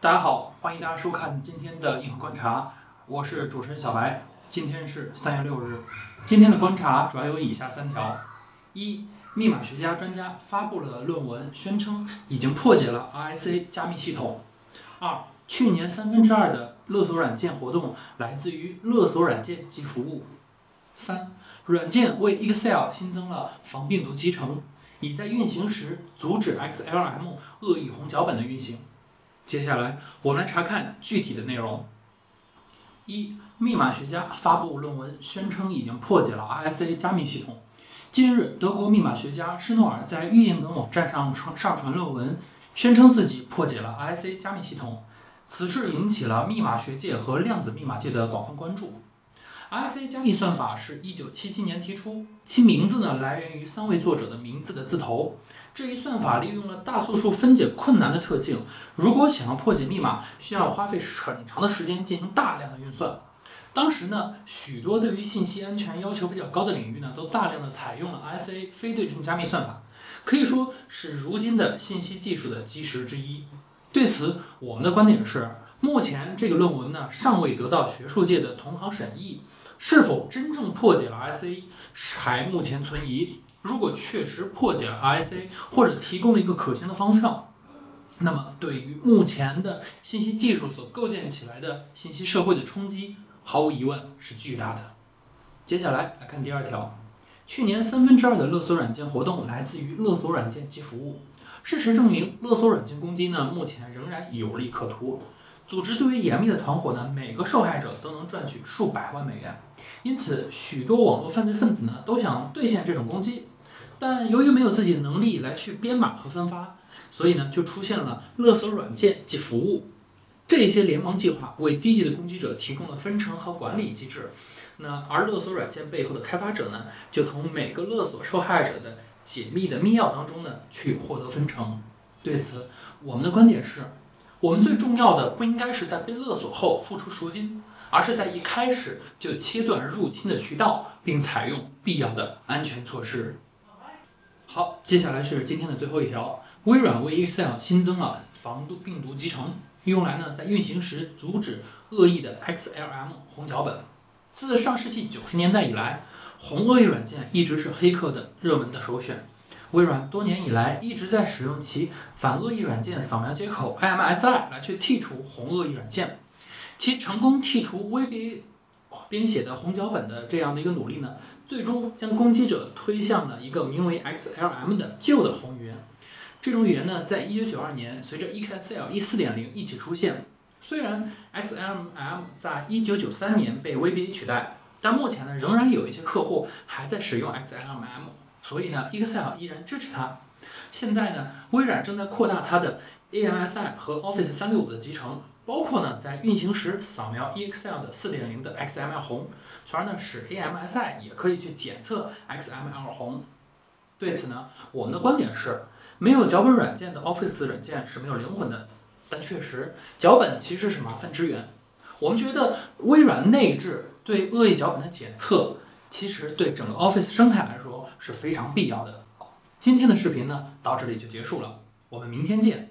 大家好，欢迎大家收看今天的硬核观察，我是主持人小白。今天是三月六日，今天的观察主要有以下三条：一、密码学家专家发布了论文，宣称已经破解了 RSA 加密系统；二、去年三分之二的勒索软件活动来自于勒索软件及服务；三、软件为 Excel 新增了防病毒集成，已在运行时阻止 XLM 恶意红脚本的运行。接下来我们来查看具体的内容。一、密码学家发布论文，宣称已经破解了 RSA 加密系统。近日，德国密码学家施诺尔在预印本网站上传上传论文，宣称自己破解了 RSA 加密系统。此事引起了密码学界和量子密码界的广泛关注。RSA 加密算法是一九七七年提出，其名字呢来源于三位作者的名字的字头。这一算法利用了大素数分解困难的特性，如果想要破解密码，需要花费很长的时间进行大量的运算。当时呢，许多对于信息安全要求比较高的领域呢，都大量的采用了 RSA 非对称加密算法，可以说是如今的信息技术的基石之一。对此，我们的观点是，目前这个论文呢，尚未得到学术界的同行审议，是否真正破解了 ICA 还目前存疑。如果确实破解了 ICA，或者提供了一个可行的方向，那么对于目前的信息技术所构建起来的信息社会的冲击，毫无疑问是巨大的。接下来来看第二条，去年三分之二的勒索软件活动来自于勒索软件及服务。事实证明，勒索软件攻击呢目前仍然有利可图。组织最为严密的团伙呢，每个受害者都能赚取数百万美元。因此，许多网络犯罪分子呢都想兑现这种攻击，但由于没有自己的能力来去编码和分发，所以呢就出现了勒索软件及服务这些联盟计划，为低级的攻击者提供了分成和管理机制。那而勒索软件背后的开发者呢，就从每个勒索受害者的解密的密钥当中呢去获得分成。对此，我们的观点是，我们最重要的不应该是在被勒索后付出赎金。而是在一开始就切断入侵的渠道，并采用必要的安全措施。好，接下来是今天的最后一条，微软为 Excel 新增了防毒病毒集成，用来呢在运行时阻止恶意的 XLM 红脚本。自上世纪九十年代以来，红恶意软件一直是黑客的热门的首选。微软多年以来一直在使用其反恶意软件扫描接口 IMSI 来去剔除红恶意软件。其成功剔除 VB 编写的红脚本的这样的一个努力呢，最终将攻击者推向了一个名为 XLM 的旧的红语言。这种语言呢，在1992年随着 Excel 14.0一起出现。虽然 XLM 在1993年被 VB 取代，但目前呢，仍然有一些客户还在使用 XLM，所以呢，Excel 依然支持它。现在呢，微软正在扩大它的 AMSI 和 Office 365的集成。包括呢，在运行时扫描 Excel 的4.0的 XML 红，从而呢使 AMSI 也可以去检测 XML 红。对此呢，我们的观点是，没有脚本软件的 Office 软件是没有灵魂的。但确实，脚本其实是麻烦之源。我们觉得微软内置对恶意脚本的检测，其实对整个 Office 生态来说是非常必要的。今天的视频呢，到这里就结束了，我们明天见。